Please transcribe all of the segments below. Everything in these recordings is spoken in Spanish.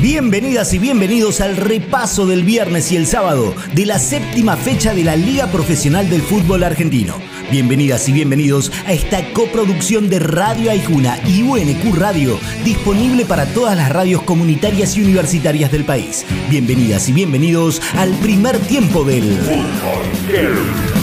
Bienvenidas y bienvenidos al repaso del viernes y el sábado de la séptima fecha de la Liga Profesional del Fútbol Argentino. Bienvenidas y bienvenidos a esta coproducción de Radio Aijuna y UNQ Radio, disponible para todas las radios comunitarias y universitarias del país. Bienvenidas y bienvenidos al primer tiempo del Fútbol.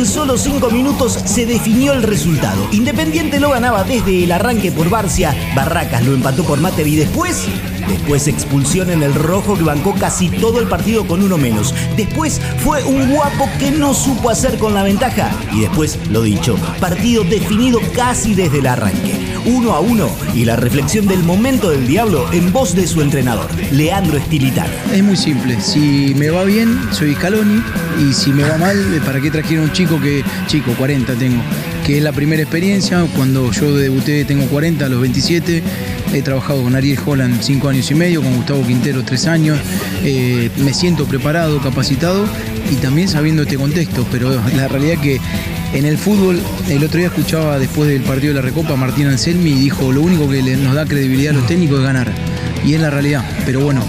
En solo 5 minutos se definió el resultado. Independiente lo ganaba desde el arranque por Barcia, Barracas lo empató por Mater y después Después expulsión en el rojo que bancó casi todo el partido con uno menos. Después fue un guapo que no supo hacer con la ventaja. Y después, lo dicho, partido definido casi desde el arranque. Uno a uno y la reflexión del momento del diablo en voz de su entrenador, Leandro Estilitano. Es muy simple. Si me va bien, soy Scaloni. Y si me va mal, ¿para qué trajeron un chico que, chico, 40 tengo? Que es la primera experiencia. Cuando yo debuté tengo 40, a los 27 He trabajado con Ariel Holland cinco años y medio, con Gustavo Quintero tres años. Eh, me siento preparado, capacitado y también sabiendo este contexto. Pero la realidad que en el fútbol, el otro día escuchaba después del partido de la Recopa a Martín Anselmi y dijo, lo único que nos da credibilidad a los técnicos es ganar. Y es la realidad. Pero bueno,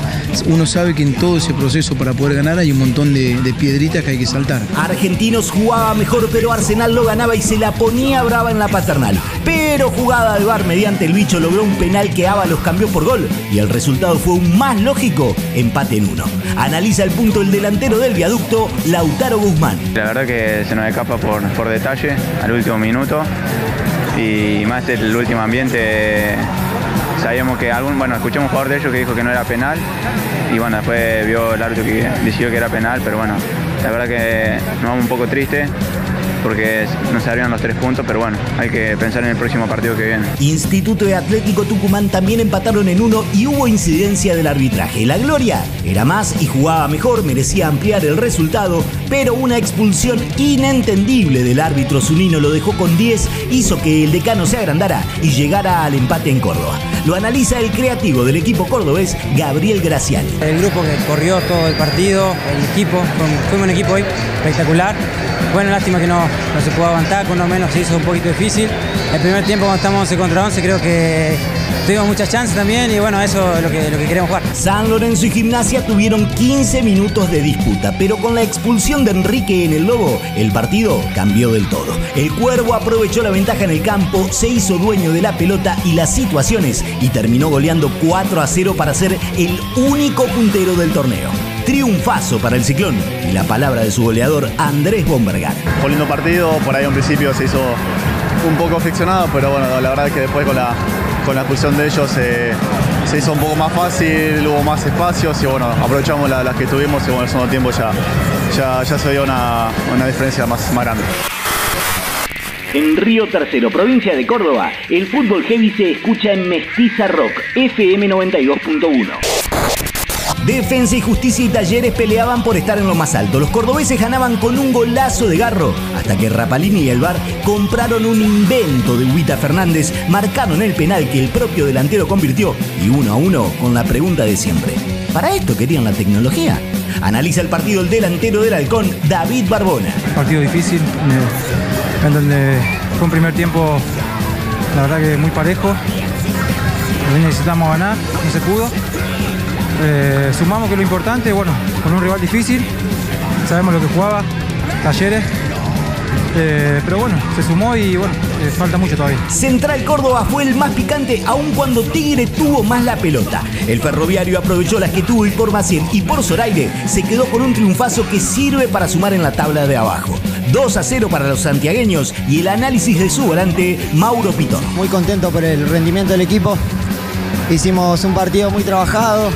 uno sabe que en todo ese proceso para poder ganar hay un montón de, piedritas que hay que saltar. Argentinos jugaba mejor, pero Arsenal lo ganaba y se la ponía brava en la paternal. Pero jugada de bar mediante el bicho logró un penal que los cambió por gol y el resultado fue un más lógico empate en uno. Analiza el punto el delantero del viaducto, Lautaro Guzmán. La verdad que se nos escapa por, por detalle al último minuto y más el último ambiente sabíamos que algún, bueno, escuchamos un jugador de ellos que dijo que no era penal y bueno, después vio el árbitro que decidió que era penal, pero bueno, la verdad que nos vamos un poco tristes porque no se abrieron los tres puntos, pero bueno, hay que pensar en el próximo partido que viene. Instituto de Atlético Tucumán también empataron en uno y hubo incidencia del arbitraje. La Gloria era más y jugaba mejor, merecía ampliar el resultado, pero una expulsión inentendible del árbitro Zunino lo dejó con 10, hizo que el decano se agrandara y llegara al empate en Córdoba. Lo analiza el creativo del equipo cordobés, Gabriel Graciani. El grupo que corrió todo el partido, el equipo, fue un equipo hoy espectacular. Bueno, lástima que no, no se pudo aguantar, con uno menos se hizo un poquito difícil. El primer tiempo cuando estamos 11 contra 11 creo que tuvimos muchas chances también y bueno, eso es lo que, lo que queremos jugar. San Lorenzo y Gimnasia tuvieron 15 minutos de disputa, pero con la expulsión de Enrique en el Lobo, el partido cambió del todo. El Cuervo aprovechó la ventaja en el campo, se hizo dueño de la pelota y las situaciones y terminó goleando 4 a 0 para ser el único puntero del torneo. Triunfazo para el Ciclón y la palabra de su goleador Andrés Bombergar. Un lindo partido, por ahí un principio se hizo un poco ficcionado, pero bueno, la verdad es que después con la, con la expulsión de ellos eh, se hizo un poco más fácil, hubo más espacios y bueno, aprovechamos las que tuvimos y bueno, el segundo tiempo ya, ya, ya se dio una, una diferencia más, más grande. En Río Tercero, provincia de Córdoba, el fútbol heavy se escucha en Mestiza Rock, FM 92.1. Defensa y Justicia y Talleres peleaban por estar en lo más alto. Los cordobeses ganaban con un golazo de garro, hasta que Rapalini y el VAR compraron un invento de Huita Fernández, marcaron el penal que el propio delantero convirtió y uno a uno con la pregunta de siempre. ¿Para esto querían la tecnología? Analiza el partido el delantero del Halcón, David Barbona. Partido difícil, eh, en donde fue un primer tiempo, la verdad que muy parejo. Necesitamos ganar, no se pudo eh, sumamos que lo importante, bueno, con un rival difícil, sabemos lo que jugaba, Talleres, eh, pero bueno, se sumó y bueno, eh, falta mucho todavía. Central Córdoba fue el más picante, aun cuando Tigre tuvo más la pelota. El ferroviario aprovechó las que tuvo y por Maciel y por Zoraire se quedó con un triunfazo que sirve para sumar en la tabla de abajo. 2 a 0 para los santiagueños y el análisis de su volante, Mauro Pitón. Muy contento por el rendimiento del equipo. Hicimos un partido muy trabajado,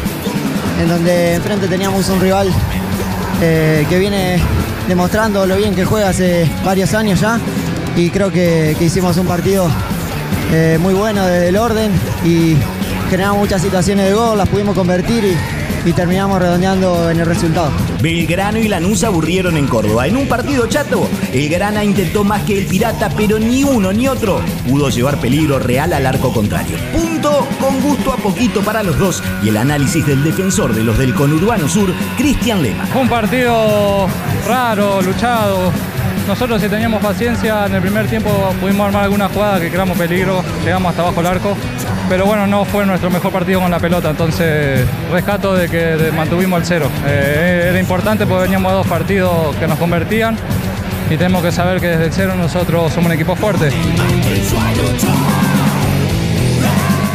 en donde enfrente teníamos un rival eh, que viene demostrando lo bien que juega hace varios años ya y creo que, hicimos un partido eh, muy bueno desde el orden y generamos muchas situaciones de gol, las pudimos convertir y, y terminamos redondeando en el resultado. Belgrano y Lanús aburrieron en Córdoba. En un partido chato, el Grana intentó más que el Pirata, pero ni uno ni otro pudo llevar peligro real al arco contrario. Punto con gusto a poquito para los dos y el análisis del defensor de los del conurbano sur, Cristian Lema. Un partido raro, luchado. Nosotros si teníamos paciencia en el primer tiempo pudimos armar alguna jugada que creamos peligro, llegamos hasta abajo el arco, pero bueno, no fue nuestro mejor partido con la pelota, entonces rescato de que mantuvimos el cero. Eh, era importante porque veníamos a dos partidos que nos convertían y tenemos que saber que desde el cero nosotros somos un equipo fuerte.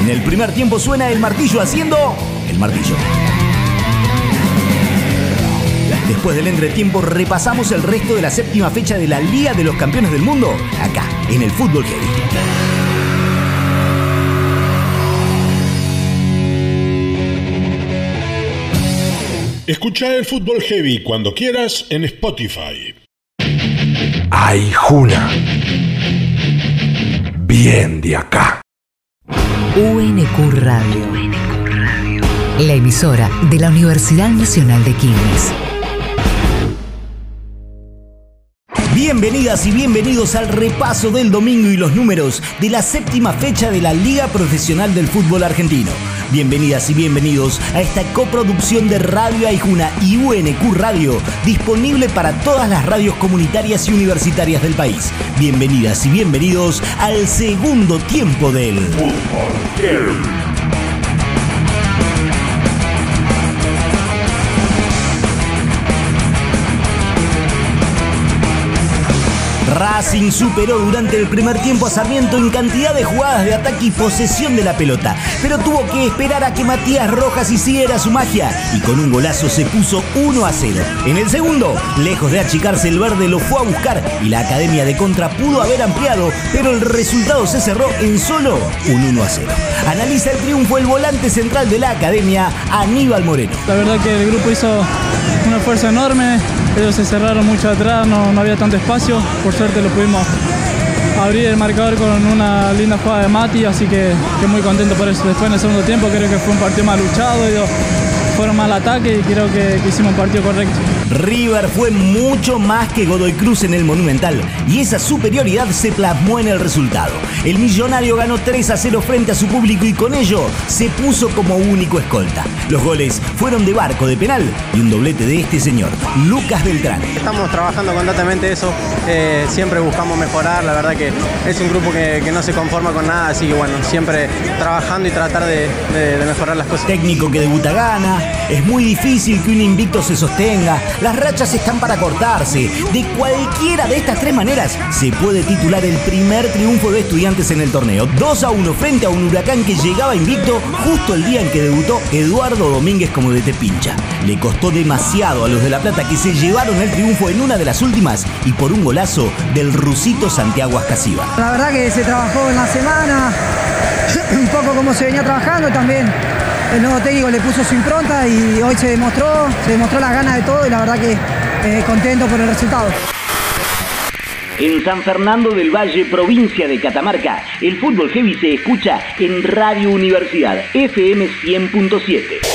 En el primer tiempo suena el martillo haciendo el martillo. Después del entretiempo repasamos el resto de la séptima fecha de la Liga de los Campeones del Mundo, acá, en el Fútbol Heavy. Escucha el Fútbol Heavy cuando quieras en Spotify. Ay, Juna. Bien de acá. UNQ Radio. La emisora de la Universidad Nacional de Quilmes. Bienvenidas y bienvenidos al repaso del domingo y los números de la séptima fecha de la Liga Profesional del Fútbol Argentino. Bienvenidas y bienvenidos a esta coproducción de Radio Aijuna y UNQ Radio, disponible para todas las radios comunitarias y universitarias del país. Bienvenidas y bienvenidos al segundo tiempo del Fútbol Racing superó durante el primer tiempo a Sarmiento en cantidad de jugadas de ataque y posesión de la pelota, pero tuvo que esperar a que Matías Rojas hiciera su magia y con un golazo se puso 1 a 0. En el segundo, lejos de achicarse el verde, lo fue a buscar y la Academia de Contra pudo haber ampliado, pero el resultado se cerró en solo un 1 a 0. Analiza el triunfo el volante central de la Academia, Aníbal Moreno. La verdad que el grupo hizo un esfuerzo enorme, ellos se cerraron mucho atrás, no, no había tanto espacio, por suerte lo pudimos abrir el marcador con una linda jugada de Mati, así que, que muy contento por eso. Después en el segundo tiempo creo que fue un partido más luchado, ellos fueron mal ataque y creo que, que hicimos un partido correcto. River fue mucho más que Godoy Cruz en el Monumental y esa superioridad se plasmó en el resultado. El millonario ganó 3 a 0 frente a su público y con ello se puso como único escolta. Los goles fueron de barco de penal y un doblete de este señor, Lucas Beltrán. Estamos trabajando constantemente eso, eh, siempre buscamos mejorar, la verdad que es un grupo que, que, no se conforma con nada, así que bueno, siempre trabajando y tratar de, de, de mejorar las cosas. Técnico que debuta gana, es muy difícil que un invicto se sostenga, las rachas están para cortarse. De cualquiera de estas tres maneras se puede titular el primer triunfo de estudiantes en el torneo. 2 a 1 frente a un huracán que llegaba invicto justo el día en que debutó Eduardo Domínguez como de Tepincha. Le costó demasiado a los de La Plata que se llevaron el triunfo en una de las últimas y por un golazo del rusito Santiago Ascasiva. La verdad que se trabajó en la semana, un poco como se venía trabajando también el nuevo técnico le puso su impronta y hoy se demostró, se demostró las ganas de todo y la verdad que eh, contento por el resultado. En San Fernando del Valle, provincia de Catamarca, el fútbol heavy se escucha en Radio Universidad, FM 100.7.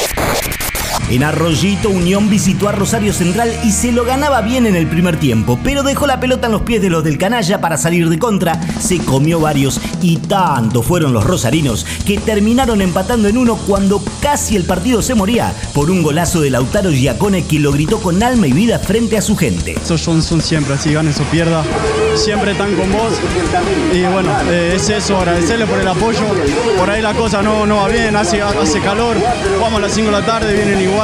En Arroyito, Unión visitó a Rosario Central y se lo ganaba bien en el primer tiempo, pero dejó la pelota en los pies de los del canalla para salir de contra, se comió varios y tanto fueron los rosarinos que terminaron empatando en uno cuando casi el partido se moría por un golazo de Lautaro Giacone que lo gritó con alma y vida frente a su gente. Esos son, siempre, así ganes o pierda, siempre están con vos y bueno, eh, es eso, agradecerle por el apoyo, por ahí la cosa no, no va bien, hace, hace calor, jugamos a las 5 de la tarde, vienen igual.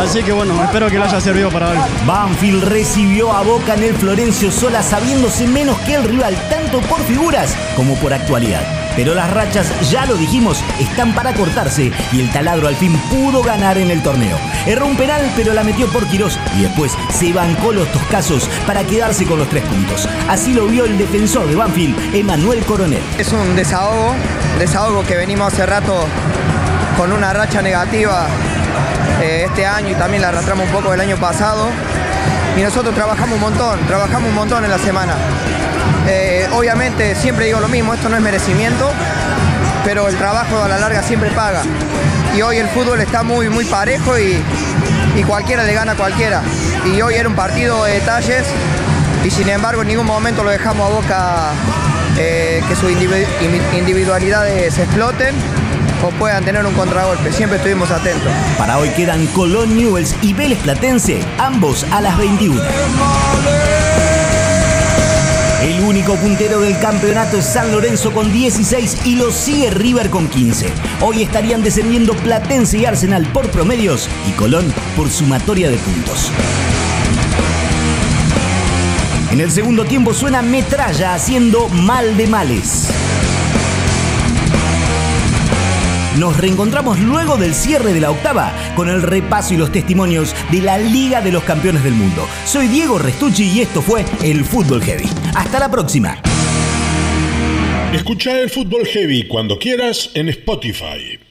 Así que bueno, espero que le haya servido para algo. Banfield recibió a Boca en el Florencio Sola sabiéndose menos que el rival, tanto por figuras como por actualidad. Pero las rachas, ya lo dijimos, están para cortarse y el taladro al fin pudo ganar en el torneo. Erró un penal, pero la metió por Quirós y después se bancó los toscazos para quedarse con los tres puntos. Así lo vio el defensor de Banfield, Emanuel Coronel. Es un desahogo, desahogo que venimos hace rato con una racha negativa este año y también la arrastramos un poco del año pasado. Y nosotros trabajamos un montón, trabajamos un montón en la semana. Eh, obviamente siempre digo lo mismo, esto no es merecimiento, pero el trabajo a la larga siempre paga. y hoy el fútbol está muy, muy parejo y, y cualquiera le gana a cualquiera. Y hoy era un partido de detalles y sin embargo en ningún momento lo dejamos a boca eh, que sus individu- individualidades se exploten o puedan tener un contragolpe. Siempre estuvimos atentos. Para hoy quedan Colón Newells y Vélez Platense, ambos a las 21. El único puntero del campeonato es San Lorenzo con 16 y lo sigue River con 15. Hoy estarían descendiendo Platense y Arsenal por promedios y Colón por sumatoria de puntos. En el segundo tiempo suena Metralla haciendo mal de males. Nos reencontramos luego del cierre de la octava con el repaso y los testimonios de la Liga de los Campeones del Mundo. Soy Diego Restucci y esto fue el Fútbol Heavy. Hasta la próxima. Escucha el Fútbol Heavy cuando quieras en Spotify.